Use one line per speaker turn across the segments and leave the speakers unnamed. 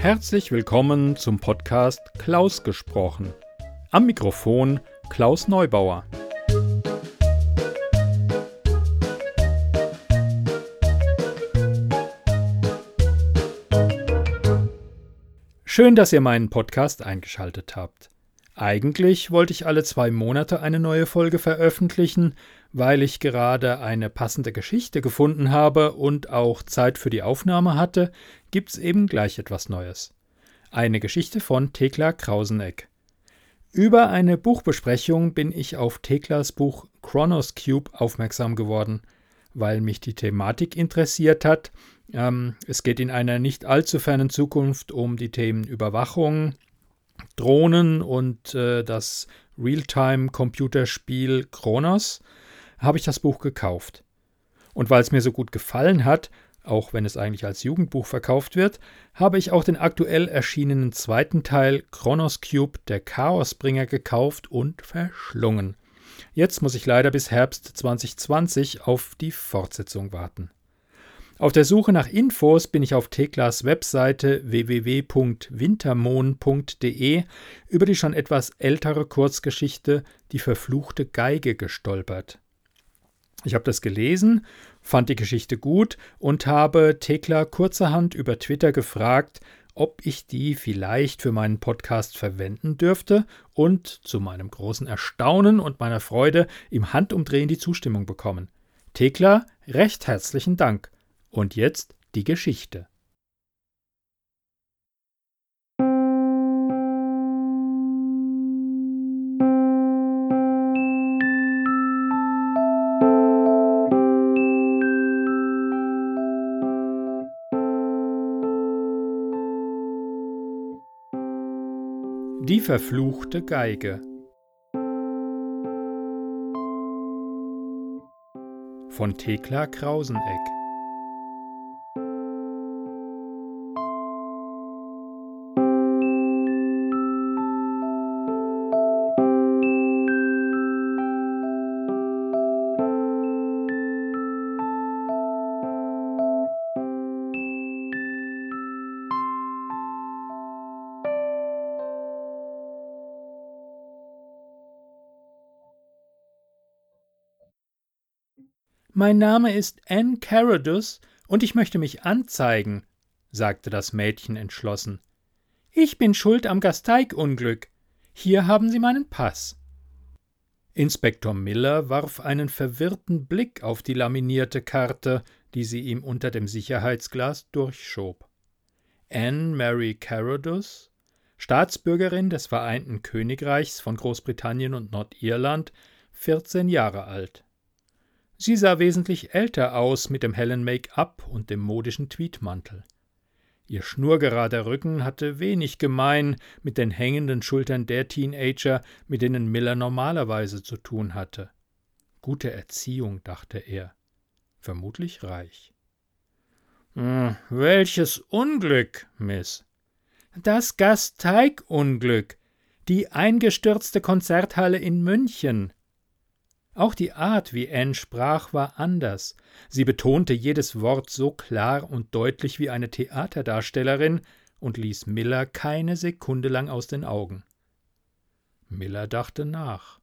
Herzlich willkommen zum Podcast Klaus gesprochen. Am Mikrofon Klaus Neubauer. Schön, dass ihr meinen Podcast eingeschaltet habt. Eigentlich wollte ich alle zwei Monate eine neue Folge veröffentlichen, weil ich gerade eine passende Geschichte gefunden habe und auch Zeit für die Aufnahme hatte, gibt's eben gleich etwas Neues. Eine Geschichte von Thekla Krauseneck. Über eine Buchbesprechung bin ich auf Theklas Buch Chronos Cube aufmerksam geworden, weil mich die Thematik interessiert hat. Ähm, es geht in einer nicht allzu fernen Zukunft um die Themen Überwachung, Drohnen und äh, das Realtime-Computerspiel Kronos habe ich das Buch gekauft. Und weil es mir so gut gefallen hat, auch wenn es eigentlich als Jugendbuch verkauft wird, habe ich auch den aktuell erschienenen zweiten Teil Chronos Cube, der Chaosbringer, gekauft und verschlungen. Jetzt muss ich leider bis Herbst 2020 auf die Fortsetzung warten. Auf der Suche nach Infos bin ich auf Teklas Webseite www.wintermond.de über die schon etwas ältere Kurzgeschichte Die verfluchte Geige gestolpert. Ich habe das gelesen, fand die Geschichte gut und habe Tekla kurzerhand über Twitter gefragt, ob ich die vielleicht für meinen Podcast verwenden dürfte und zu meinem großen Erstaunen und meiner Freude im Handumdrehen die Zustimmung bekommen. Tekla, recht herzlichen Dank. Und jetzt die Geschichte. Verfluchte Geige. Von Thekla Krauseneck Mein Name ist Anne Caradus und ich möchte mich anzeigen, sagte das Mädchen entschlossen. Ich bin schuld am Gasteig-Unglück. Hier haben Sie meinen Pass. Inspektor Miller warf einen verwirrten Blick auf die laminierte Karte, die sie ihm unter dem Sicherheitsglas durchschob. Anne Mary Caradus, Staatsbürgerin des Vereinten Königreichs von Großbritannien und Nordirland, vierzehn Jahre alt. Sie sah wesentlich älter aus mit dem hellen Make-up und dem modischen Tweedmantel. Ihr schnurgerader Rücken hatte wenig gemein mit den hängenden Schultern der Teenager, mit denen Miller normalerweise zu tun hatte. Gute Erziehung, dachte er. Vermutlich reich. Hm, welches Unglück, Miss. Das Gasteigunglück. Die eingestürzte Konzerthalle in München. Auch die Art, wie Anne sprach, war anders. Sie betonte jedes Wort so klar und deutlich wie eine Theaterdarstellerin und ließ Miller keine Sekunde lang aus den Augen. Miller dachte nach.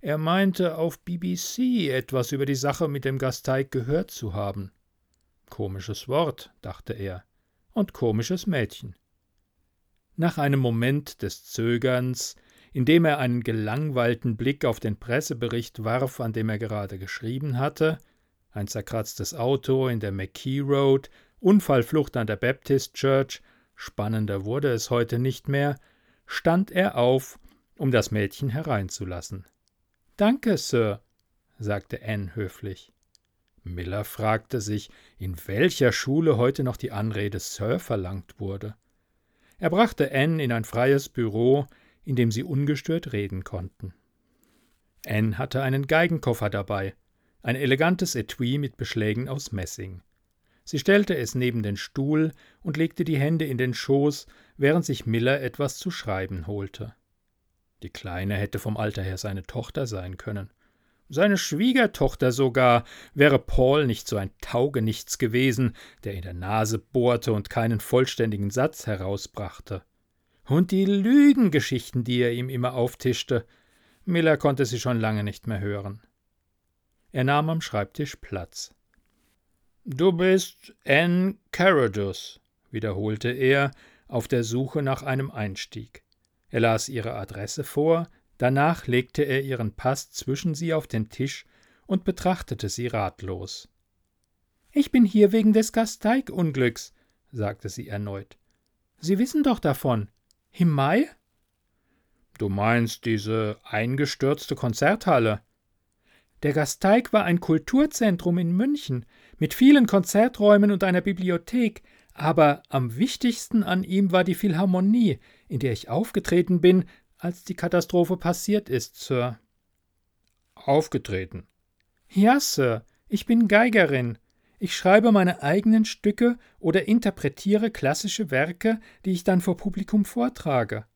Er meinte, auf BBC etwas über die Sache mit dem Gasteig gehört zu haben. Komisches Wort, dachte er, und komisches Mädchen. Nach einem Moment des Zögerns indem er einen gelangweilten Blick auf den Pressebericht warf, an dem er gerade geschrieben hatte, ein zerkratztes Auto in der McKee Road, Unfallflucht an der Baptist Church, spannender wurde es heute nicht mehr, stand er auf, um das Mädchen hereinzulassen. Danke, Sir, sagte Anne höflich. Miller fragte sich, in welcher Schule heute noch die Anrede Sir verlangt wurde. Er brachte Anne in ein freies Büro, in dem sie ungestört reden konnten. Anne hatte einen Geigenkoffer dabei, ein elegantes Etui mit Beschlägen aus Messing. Sie stellte es neben den Stuhl und legte die Hände in den Schoß, während sich Miller etwas zu schreiben holte. Die Kleine hätte vom Alter her seine Tochter sein können. seine Schwiegertochter sogar, wäre Paul nicht so ein Taugenichts gewesen, der in der Nase bohrte und keinen vollständigen Satz herausbrachte. Und die Lügengeschichten, die er ihm immer auftischte, Miller konnte sie schon lange nicht mehr hören. Er nahm am Schreibtisch Platz. Du bist Anne Carrodus, wiederholte er, auf der Suche nach einem Einstieg. Er las ihre Adresse vor, danach legte er ihren Pass zwischen sie auf den Tisch und betrachtete sie ratlos. Ich bin hier wegen des Gasteig-Unglücks, sagte sie erneut. Sie wissen doch davon. Im Mai? Du meinst diese eingestürzte Konzerthalle? Der Gasteig war ein Kulturzentrum in München mit vielen Konzerträumen und einer Bibliothek, aber am wichtigsten an ihm war die Philharmonie, in der ich aufgetreten bin, als die Katastrophe passiert ist, Sir. Aufgetreten? Ja, Sir, ich bin Geigerin. Ich schreibe meine eigenen Stücke oder interpretiere klassische Werke, die ich dann vor Publikum vortrage.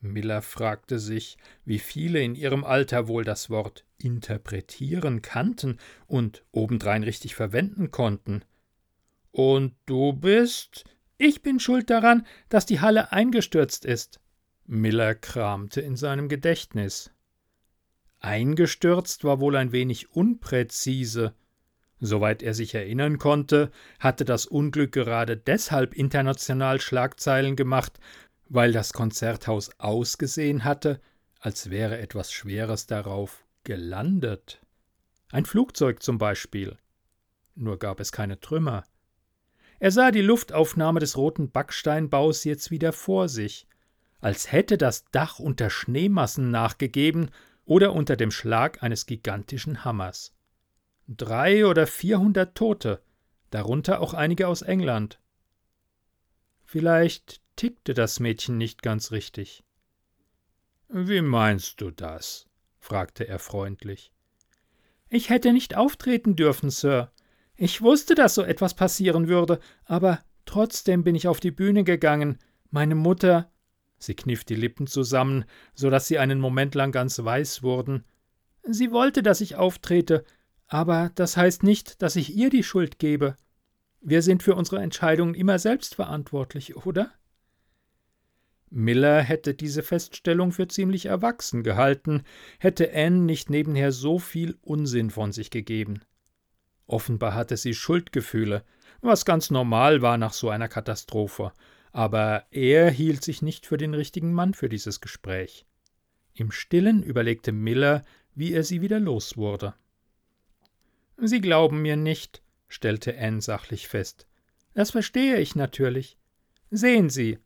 Miller fragte sich, wie viele in ihrem Alter wohl das Wort interpretieren kannten und obendrein richtig verwenden konnten. Und du bist? Ich bin schuld daran, dass die Halle eingestürzt ist. Miller kramte in seinem Gedächtnis. Eingestürzt war wohl ein wenig unpräzise. Soweit er sich erinnern konnte, hatte das Unglück gerade deshalb international Schlagzeilen gemacht, weil das Konzerthaus ausgesehen hatte, als wäre etwas Schweres darauf gelandet. Ein Flugzeug zum Beispiel. Nur gab es keine Trümmer. Er sah die Luftaufnahme des roten Backsteinbaus jetzt wieder vor sich, als hätte das Dach unter Schneemassen nachgegeben oder unter dem Schlag eines gigantischen Hammers. Drei oder vierhundert Tote, darunter auch einige aus England. Vielleicht tickte das Mädchen nicht ganz richtig. Wie meinst du das? fragte er freundlich. Ich hätte nicht auftreten dürfen, Sir. Ich wusste, dass so etwas passieren würde, aber trotzdem bin ich auf die Bühne gegangen. Meine Mutter. Sie kniff die Lippen zusammen, so dass sie einen Moment lang ganz weiß wurden. Sie wollte, dass ich auftrete, aber das heißt nicht, dass ich ihr die Schuld gebe. Wir sind für unsere Entscheidungen immer selbst verantwortlich, oder? Miller hätte diese Feststellung für ziemlich erwachsen gehalten, hätte Anne nicht nebenher so viel Unsinn von sich gegeben. Offenbar hatte sie Schuldgefühle, was ganz normal war nach so einer Katastrophe, aber er hielt sich nicht für den richtigen Mann für dieses Gespräch. Im stillen überlegte Miller, wie er sie wieder los wurde. Sie glauben mir nicht, stellte Anne sachlich fest. Das verstehe ich natürlich. Sehen Sie.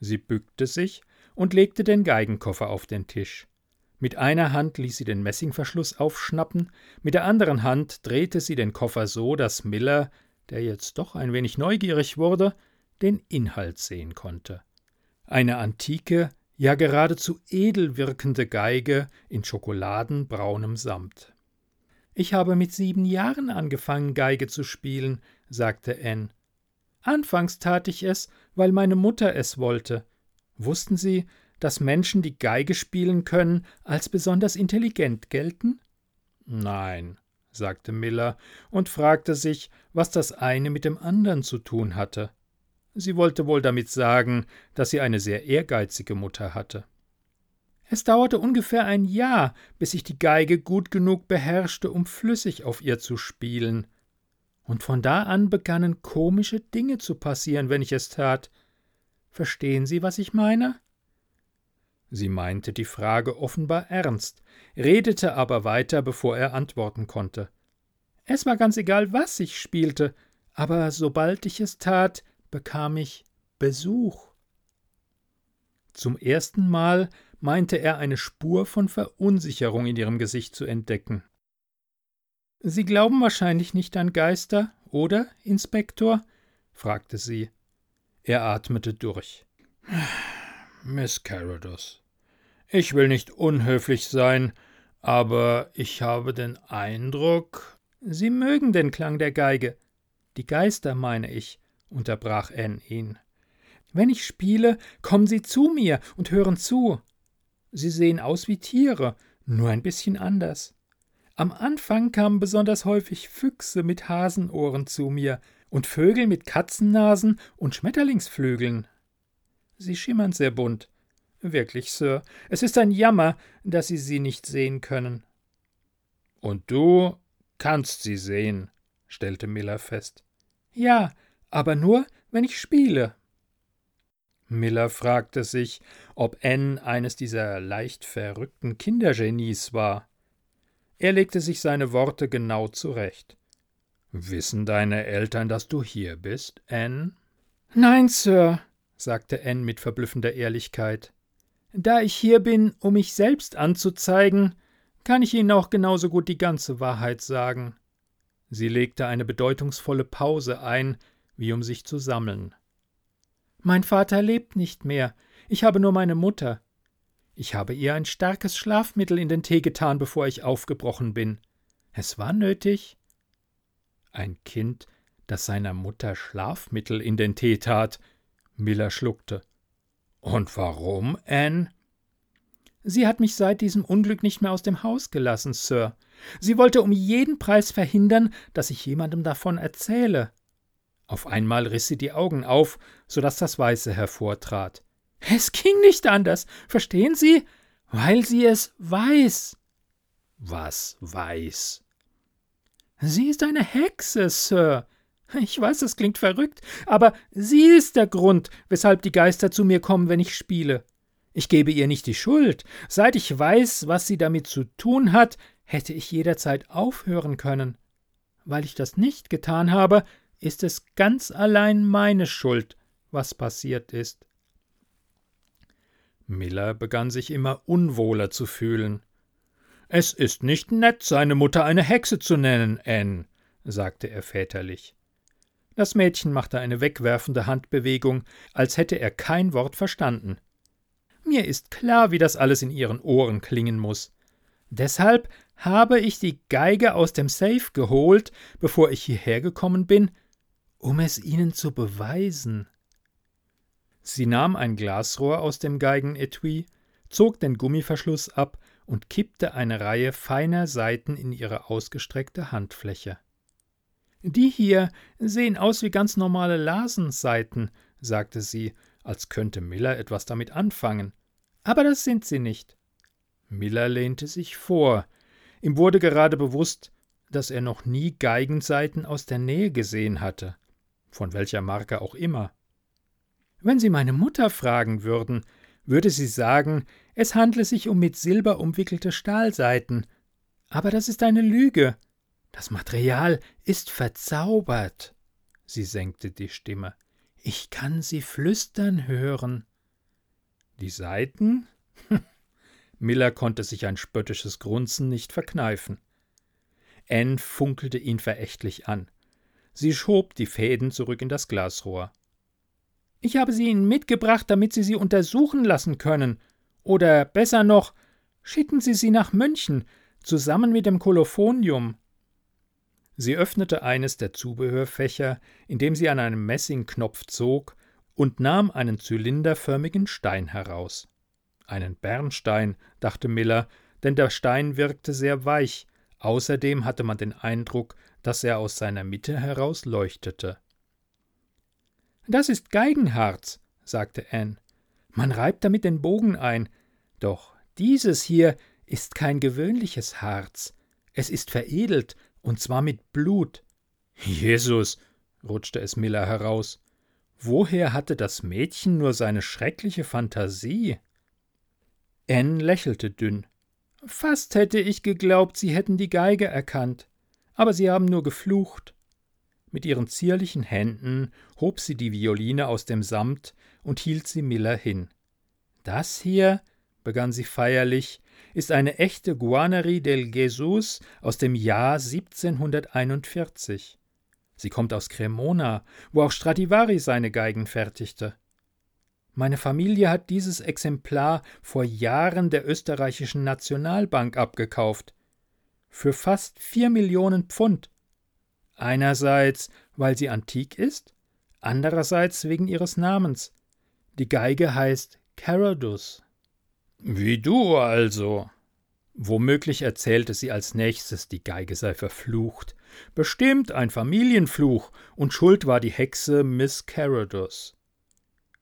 Sie bückte sich und legte den Geigenkoffer auf den Tisch. Mit einer Hand ließ sie den Messingverschluss aufschnappen, mit der anderen Hand drehte sie den Koffer so, dass Miller, der jetzt doch ein wenig neugierig wurde, den Inhalt sehen konnte. Eine antike, ja geradezu edel wirkende Geige in schokoladenbraunem Samt. Ich habe mit sieben Jahren angefangen, Geige zu spielen, sagte Anne. Anfangs tat ich es, weil meine Mutter es wollte. Wussten Sie, dass Menschen, die Geige spielen können, als besonders intelligent gelten? Nein, sagte Miller und fragte sich, was das eine mit dem anderen zu tun hatte. Sie wollte wohl damit sagen, dass sie eine sehr ehrgeizige Mutter hatte. Es dauerte ungefähr ein Jahr, bis ich die Geige gut genug beherrschte, um flüssig auf ihr zu spielen. Und von da an begannen komische Dinge zu passieren, wenn ich es tat. Verstehen Sie, was ich meine? Sie meinte die Frage offenbar ernst, redete aber weiter, bevor er antworten konnte. Es war ganz egal, was ich spielte, aber sobald ich es tat, bekam ich Besuch. Zum ersten Mal meinte er eine Spur von Verunsicherung in ihrem Gesicht zu entdecken. Sie glauben wahrscheinlich nicht an Geister, oder, Inspektor? fragte sie. Er atmete durch. Miss Carrodus, ich will nicht unhöflich sein, aber ich habe den Eindruck. Sie mögen den Klang der Geige. Die Geister, meine ich, unterbrach Anne ihn. Wenn ich spiele, kommen sie zu mir und hören zu. Sie sehen aus wie Tiere, nur ein bisschen anders. Am Anfang kamen besonders häufig Füchse mit Hasenohren zu mir und Vögel mit Katzennasen und Schmetterlingsflügeln. Sie schimmern sehr bunt. Wirklich, Sir, es ist ein Jammer, dass Sie sie nicht sehen können.
Und du kannst sie sehen, stellte Miller fest.
Ja, aber nur, wenn ich spiele.
Miller fragte sich, ob Anne eines dieser leicht verrückten Kindergenies war. Er legte sich seine Worte genau zurecht. Wissen deine Eltern, dass du hier bist, Anne?
Nein, Sir, sagte Anne mit verblüffender Ehrlichkeit. Da ich hier bin, um mich selbst anzuzeigen, kann ich Ihnen auch genauso gut die ganze Wahrheit sagen. Sie legte eine bedeutungsvolle Pause ein, wie um sich zu sammeln. Mein Vater lebt nicht mehr, ich habe nur meine Mutter. Ich habe ihr ein starkes Schlafmittel in den Tee getan, bevor ich aufgebrochen bin. Es war nötig.
Ein Kind, das seiner Mutter Schlafmittel in den Tee tat. Miller schluckte. Und warum, Anne?
Sie hat mich seit diesem Unglück nicht mehr aus dem Haus gelassen, Sir. Sie wollte um jeden Preis verhindern, dass ich jemandem davon erzähle. Auf einmal riss sie die Augen auf, so dass das Weiße hervortrat. Es ging nicht anders, verstehen Sie? Weil sie es weiß.
Was weiß?
Sie ist eine Hexe, Sir. Ich weiß, es klingt verrückt, aber sie ist der Grund, weshalb die Geister zu mir kommen, wenn ich spiele. Ich gebe ihr nicht die Schuld. Seit ich weiß, was sie damit zu tun hat, hätte ich jederzeit aufhören können. Weil ich das nicht getan habe, ist es ganz allein meine Schuld, was passiert ist.
Miller begann sich immer unwohler zu fühlen. Es ist nicht nett, seine Mutter eine Hexe zu nennen, Anne, sagte er väterlich.
Das Mädchen machte eine wegwerfende Handbewegung, als hätte er kein Wort verstanden. Mir ist klar, wie das alles in Ihren Ohren klingen muss. Deshalb habe ich die Geige aus dem Safe geholt, bevor ich hierher gekommen bin, um es Ihnen zu beweisen. Sie nahm ein Glasrohr aus dem Geigenetui, zog den Gummiverschluss ab und kippte eine Reihe feiner Saiten in ihre ausgestreckte Handfläche. Die hier sehen aus wie ganz normale Lasensaiten, sagte sie, als könnte Miller etwas damit anfangen. Aber das sind sie nicht. Miller lehnte sich vor. Ihm wurde gerade bewusst, dass er noch nie Geigensaiten aus der Nähe gesehen hatte, von welcher Marke auch immer. Wenn Sie meine Mutter fragen würden, würde sie sagen, es handle sich um mit Silber umwickelte Stahlseiten. Aber das ist eine Lüge. Das Material ist verzaubert. Sie senkte die Stimme. Ich kann sie flüstern hören.
Die Saiten? Miller konnte sich ein spöttisches Grunzen nicht verkneifen.
Anne funkelte ihn verächtlich an. Sie schob die Fäden zurück in das Glasrohr. Ich habe sie Ihnen mitgebracht, damit Sie sie untersuchen lassen können. Oder besser noch, schicken Sie sie nach München, zusammen mit dem Kolophonium. Sie öffnete eines der Zubehörfächer, indem sie an einem Messingknopf zog, und nahm einen zylinderförmigen Stein heraus. Einen Bernstein, dachte Miller, denn der Stein wirkte sehr weich, außerdem hatte man den Eindruck, dass er aus seiner Mitte heraus leuchtete. Das ist Geigenharz, sagte Anne. Man reibt damit den Bogen ein. Doch dieses hier ist kein gewöhnliches Harz. Es ist veredelt, und zwar mit Blut.
Jesus, rutschte es Miller heraus. Woher hatte das Mädchen nur seine schreckliche Fantasie?
Anne lächelte dünn. Fast hätte ich geglaubt, Sie hätten die Geige erkannt. Aber Sie haben nur geflucht. Mit ihren zierlichen Händen hob sie die Violine aus dem Samt und hielt sie Miller hin. Das hier, begann sie feierlich, ist eine echte Guarnerie del Jesus aus dem Jahr 1741. Sie kommt aus Cremona, wo auch Stradivari seine Geigen fertigte. Meine Familie hat dieses Exemplar vor Jahren der österreichischen Nationalbank abgekauft. Für fast vier Millionen Pfund. Einerseits, weil sie antik ist, andererseits wegen ihres Namens. Die Geige heißt Caradus.
Wie du also. Womöglich erzählte sie als nächstes, die Geige sei verflucht. Bestimmt ein Familienfluch, und schuld war die Hexe Miss Caradus.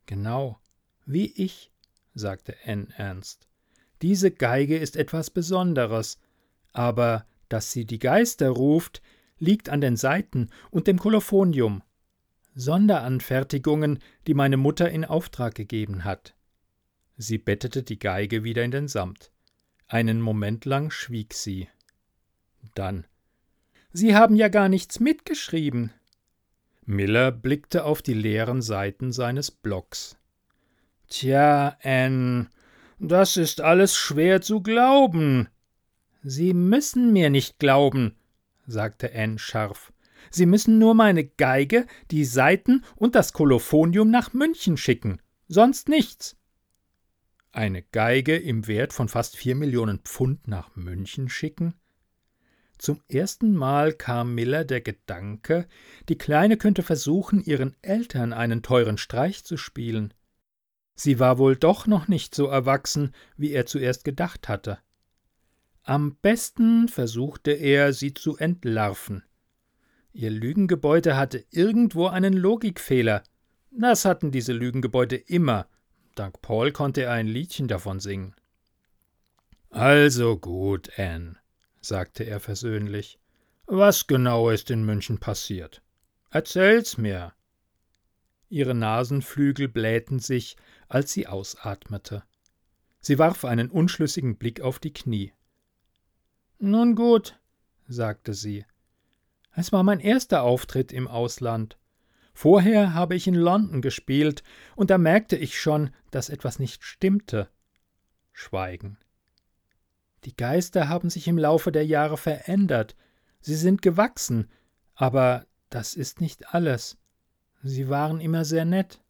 Genau, wie ich, sagte Anne ernst. Diese Geige ist etwas Besonderes, aber dass sie die Geister ruft, liegt an den Saiten und dem Kolophonium. Sonderanfertigungen, die meine Mutter in Auftrag gegeben hat. Sie bettete die Geige wieder in den Samt. Einen Moment lang schwieg sie. Dann Sie haben ja gar nichts mitgeschrieben.
Miller blickte auf die leeren Seiten seines Blocks.
Tja, Anne, das ist alles schwer zu glauben.
Sie müssen mir nicht glauben, sagte Anne scharf. Sie müssen nur meine Geige, die Saiten und das Kolophonium nach München schicken. Sonst nichts.
Eine Geige im Wert von fast vier Millionen Pfund nach München schicken? Zum ersten Mal kam Miller der Gedanke, die Kleine könnte versuchen, ihren Eltern einen teuren Streich zu spielen. Sie war wohl doch noch nicht so erwachsen, wie er zuerst gedacht hatte. Am besten versuchte er, sie zu entlarven. Ihr Lügengebäude hatte irgendwo einen Logikfehler. Das hatten diese Lügengebäude immer. Dank Paul konnte er ein Liedchen davon singen. Also gut, Anne, sagte er versöhnlich. Was genau ist in München passiert? Erzähl's mir. Ihre Nasenflügel blähten sich, als sie ausatmete. Sie warf einen unschlüssigen Blick auf die Knie.
Nun gut, sagte sie. Es war mein erster Auftritt im Ausland. Vorher habe ich in London gespielt, und da merkte ich schon, dass etwas nicht stimmte. Schweigen. Die Geister haben sich im Laufe der Jahre verändert, sie sind gewachsen, aber das ist nicht alles. Sie waren immer sehr nett.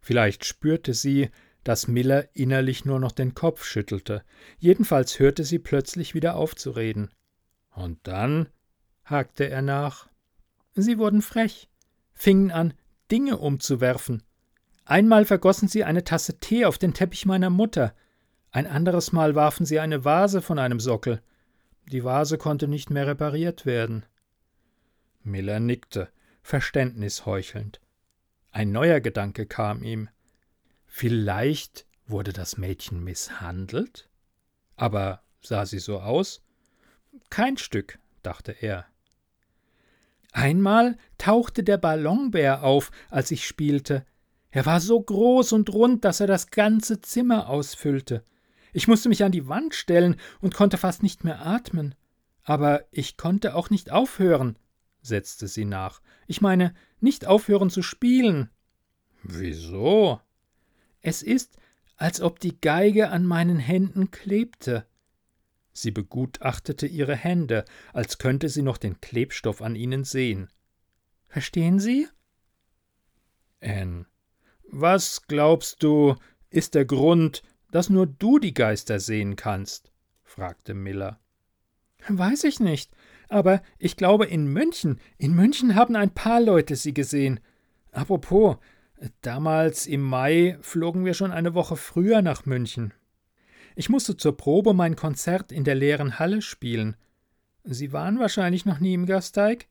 Vielleicht spürte sie, dass Miller innerlich nur noch den Kopf schüttelte. Jedenfalls hörte sie plötzlich wieder auf zu reden. Und dann? hakte er nach. Sie wurden frech, fingen an, Dinge umzuwerfen. Einmal vergossen sie eine Tasse Tee auf den Teppich meiner Mutter. Ein anderes Mal warfen sie eine Vase von einem Sockel. Die Vase konnte nicht mehr repariert werden.
Miller nickte, Verständnis heuchelnd. Ein neuer Gedanke kam ihm. Vielleicht wurde das Mädchen misshandelt? Aber sah sie so aus? Kein Stück, dachte er.
Einmal tauchte der Ballonbär auf, als ich spielte. Er war so groß und rund, dass er das ganze Zimmer ausfüllte. Ich musste mich an die Wand stellen und konnte fast nicht mehr atmen. Aber ich konnte auch nicht aufhören, setzte sie nach. Ich meine, nicht aufhören zu spielen.
Wieso?
Es ist, als ob die Geige an meinen Händen klebte.
Sie begutachtete ihre Hände, als könnte sie noch den Klebstoff an ihnen sehen.
Verstehen Sie?
Anne, was glaubst du, ist der Grund, dass nur du die Geister sehen kannst? fragte Miller.
Weiß ich nicht, aber ich glaube in München, in München haben ein paar Leute sie gesehen. Apropos, damals im Mai flogen wir schon eine Woche früher nach München. Ich musste zur Probe mein Konzert in der leeren Halle spielen. Sie waren wahrscheinlich noch nie im Gasteig?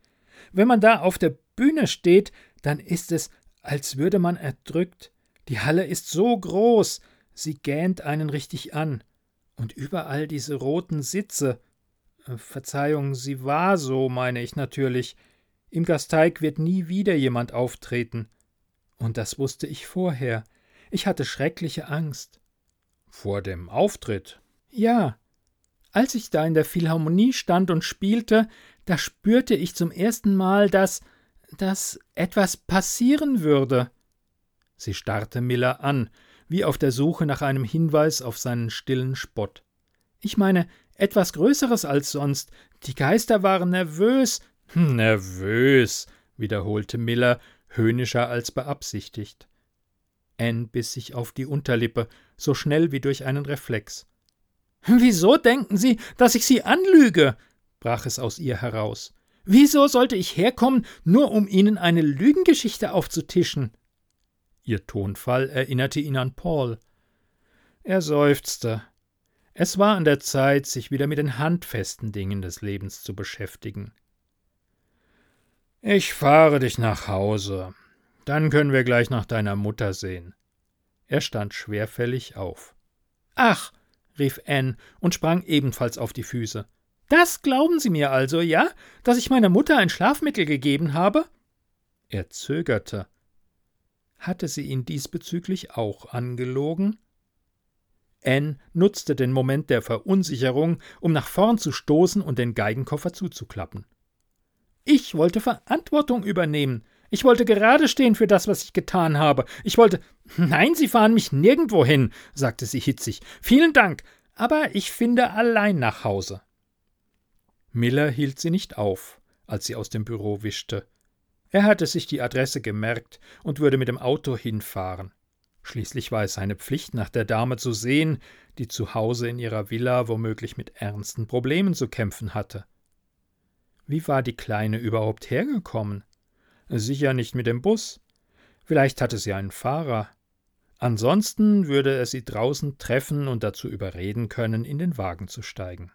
Wenn man da auf der Bühne steht, dann ist es, als würde man erdrückt. Die Halle ist so groß, Sie gähnt einen richtig an. Und überall diese roten Sitze. Äh, Verzeihung, sie war so, meine ich natürlich. Im Gasteig wird nie wieder jemand auftreten. Und das wusste ich vorher. Ich hatte schreckliche Angst.
Vor dem Auftritt?
Ja. Als ich da in der Philharmonie stand und spielte, da spürte ich zum ersten Mal, dass dass etwas passieren würde.
Sie starrte Miller an, wie auf der Suche nach einem Hinweis auf seinen stillen Spott.
Ich meine, etwas Größeres als sonst. Die Geister waren nervös.
Nervös, wiederholte Miller, höhnischer als beabsichtigt.
Anne biss sich auf die Unterlippe, so schnell wie durch einen Reflex. Wieso denken Sie, dass ich Sie anlüge? brach es aus ihr heraus. Wieso sollte ich herkommen, nur um Ihnen eine Lügengeschichte aufzutischen?
Ihr Tonfall erinnerte ihn an Paul. Er seufzte.
Es war an der Zeit, sich wieder mit den handfesten Dingen des Lebens zu beschäftigen. Ich fahre dich nach Hause. Dann können wir gleich nach deiner Mutter sehen. Er stand schwerfällig auf.
Ach, rief Anne und sprang ebenfalls auf die Füße. Das glauben Sie mir also, ja? Dass ich meiner Mutter ein Schlafmittel gegeben habe?
Er zögerte. Hatte sie ihn diesbezüglich auch angelogen? Anne nutzte den Moment der Verunsicherung, um nach vorn zu stoßen und den Geigenkoffer zuzuklappen.
Ich wollte Verantwortung übernehmen. Ich wollte gerade stehen für das, was ich getan habe. Ich wollte. Nein, Sie fahren mich nirgendwo hin, sagte sie hitzig. Vielen Dank, aber ich finde allein nach Hause.
Miller hielt sie nicht auf, als sie aus dem Büro wischte. Er hatte sich die Adresse gemerkt und würde mit dem Auto hinfahren. Schließlich war es seine Pflicht, nach der Dame zu sehen, die zu Hause in ihrer Villa womöglich mit ernsten Problemen zu kämpfen hatte. Wie war die Kleine überhaupt hergekommen? Sicher nicht mit dem Bus. Vielleicht hatte sie einen Fahrer. Ansonsten würde er sie draußen treffen und dazu überreden können, in den Wagen zu steigen.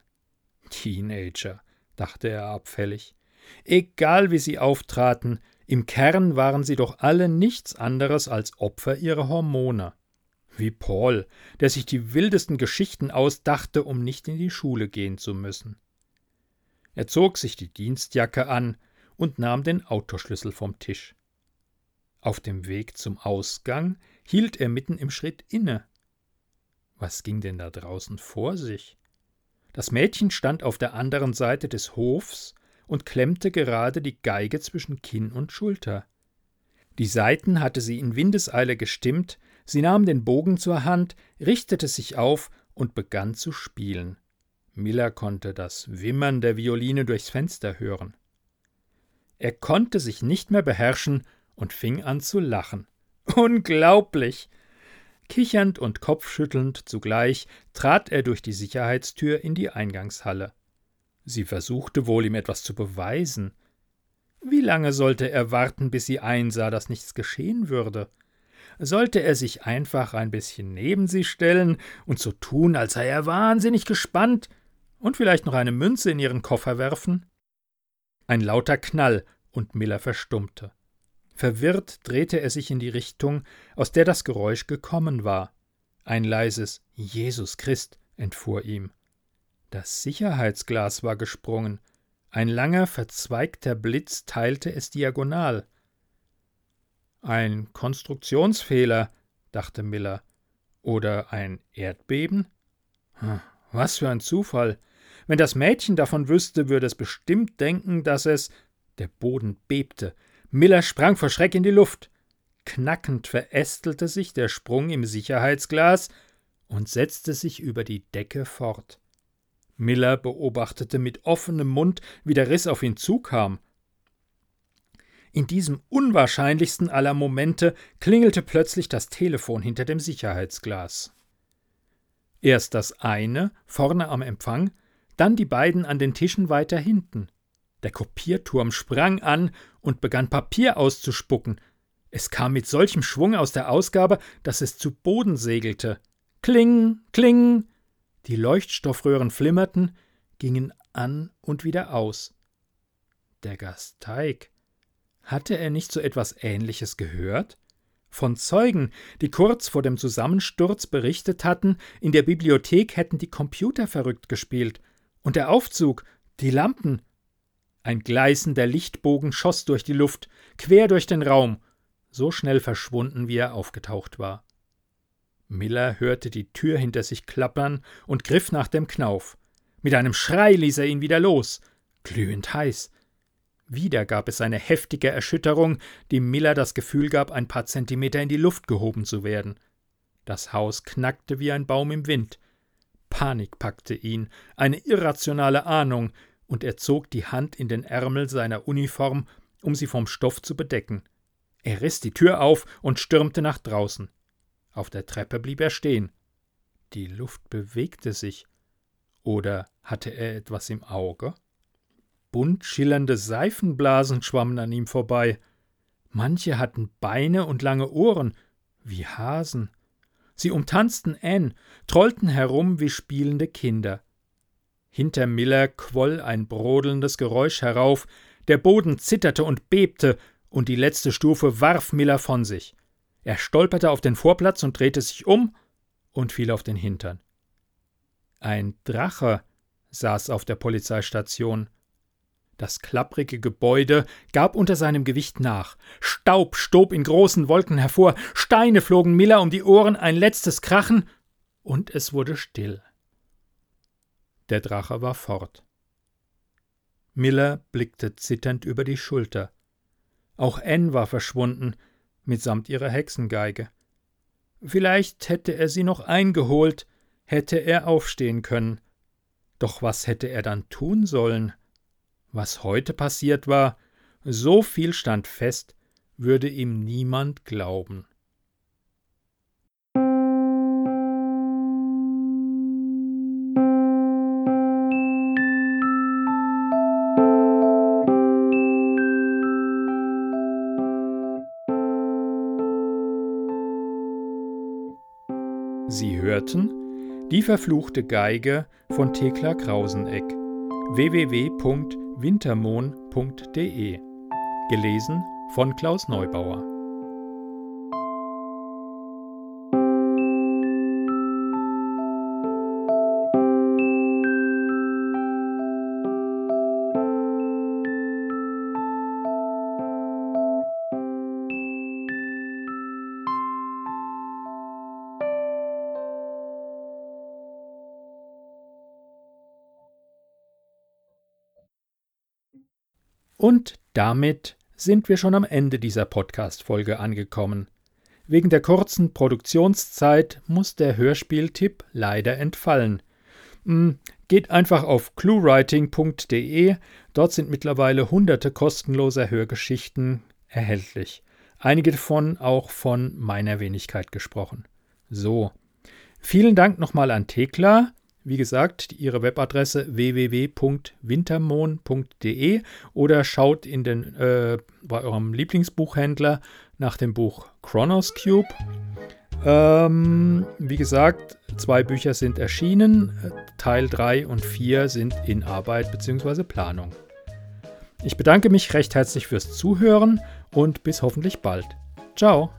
Teenager, dachte er abfällig. Egal wie sie auftraten, im Kern waren sie doch alle nichts anderes als Opfer ihrer Hormone. Wie Paul, der sich die wildesten Geschichten ausdachte, um nicht in die Schule gehen zu müssen. Er zog sich die Dienstjacke an und nahm den Autoschlüssel vom Tisch. Auf dem Weg zum Ausgang hielt er mitten im Schritt inne. Was ging denn da draußen vor sich? Das Mädchen stand auf der anderen Seite des Hofs und klemmte gerade die Geige zwischen Kinn und Schulter. Die Saiten hatte sie in Windeseile gestimmt, sie nahm den Bogen zur Hand, richtete sich auf und begann zu spielen. Miller konnte das Wimmern der Violine durchs Fenster hören. Er konnte sich nicht mehr beherrschen und fing an zu lachen. Unglaublich! Kichernd und kopfschüttelnd zugleich trat er durch die Sicherheitstür in die Eingangshalle. Sie versuchte wohl, ihm etwas zu beweisen. Wie lange sollte er warten, bis sie einsah, dass nichts geschehen würde? Sollte er sich einfach ein bisschen neben sie stellen und so tun, als sei er wahnsinnig gespannt und vielleicht noch eine Münze in ihren Koffer werfen? Ein lauter Knall und Miller verstummte. Verwirrt drehte er sich in die Richtung, aus der das Geräusch gekommen war. Ein leises Jesus Christ entfuhr ihm. Das Sicherheitsglas war gesprungen. Ein langer, verzweigter Blitz teilte es diagonal. Ein Konstruktionsfehler, dachte Miller. Oder ein Erdbeben? Hm, was für ein Zufall. Wenn das Mädchen davon wüsste, würde es bestimmt denken, dass es. Der Boden bebte. Miller sprang vor Schreck in die Luft. Knackend verästelte sich der Sprung im Sicherheitsglas und setzte sich über die Decke fort. Miller beobachtete mit offenem Mund, wie der Riss auf ihn zukam. In diesem unwahrscheinlichsten aller Momente klingelte plötzlich das Telefon hinter dem Sicherheitsglas. Erst das eine, vorne am Empfang, dann die beiden an den Tischen weiter hinten. Der Kopierturm sprang an und begann Papier auszuspucken. Es kam mit solchem Schwung aus der Ausgabe, dass es zu Boden segelte. Kling, kling. Die Leuchtstoffröhren flimmerten, gingen an und wieder aus. Der Gasteig. Hatte er nicht so etwas Ähnliches gehört? Von Zeugen, die kurz vor dem Zusammensturz berichtet hatten, in der Bibliothek hätten die Computer verrückt gespielt. Und der Aufzug, die Lampen, ein gleißender Lichtbogen schoss durch die Luft, quer durch den Raum, so schnell verschwunden, wie er aufgetaucht war. Miller hörte die Tür hinter sich klappern und griff nach dem Knauf. Mit einem Schrei ließ er ihn wieder los, glühend heiß. Wieder gab es eine heftige Erschütterung, die Miller das Gefühl gab, ein paar Zentimeter in die Luft gehoben zu werden. Das Haus knackte wie ein Baum im Wind. Panik packte ihn, eine irrationale Ahnung, und er zog die Hand in den Ärmel seiner Uniform, um sie vom Stoff zu bedecken. Er riss die Tür auf und stürmte nach draußen. Auf der Treppe blieb er stehen. Die Luft bewegte sich. Oder hatte er etwas im Auge? Bunt schillernde Seifenblasen schwammen an ihm vorbei. Manche hatten Beine und lange Ohren, wie Hasen. Sie umtanzten Anne, trollten herum wie spielende Kinder. Hinter Miller quoll ein brodelndes Geräusch herauf, der Boden zitterte und bebte, und die letzte Stufe warf Miller von sich. Er stolperte auf den Vorplatz und drehte sich um und fiel auf den Hintern. Ein Drache saß auf der Polizeistation. Das klapprige Gebäude gab unter seinem Gewicht nach. Staub stob in großen Wolken hervor, Steine flogen Miller um die Ohren, ein letztes Krachen, und es wurde still. Der Drache war fort. Miller blickte zitternd über die Schulter. Auch Anne war verschwunden, mitsamt ihrer Hexengeige. Vielleicht hätte er sie noch eingeholt, hätte er aufstehen können. Doch was hätte er dann tun sollen? Was heute passiert war, so viel stand fest, würde ihm niemand glauben. Sie hörten Die verfluchte Geige von Thekla Krauseneck www.wintermohn.de Gelesen von Klaus Neubauer damit sind wir schon am Ende dieser Podcast-Folge angekommen. Wegen der kurzen Produktionszeit muss der Hörspieltipp leider entfallen. Hm, geht einfach auf cluewriting.de, dort sind mittlerweile hunderte kostenloser Hörgeschichten erhältlich. Einige davon auch von meiner Wenigkeit gesprochen. So. Vielen Dank nochmal an Thekla wie gesagt, Ihre Webadresse www.wintermond.de oder schaut in den, äh, bei eurem Lieblingsbuchhändler nach dem Buch Chronos Cube. Ähm, wie gesagt, zwei Bücher sind erschienen, Teil 3 und 4 sind in Arbeit bzw. Planung. Ich bedanke mich recht herzlich fürs Zuhören und bis hoffentlich bald. Ciao!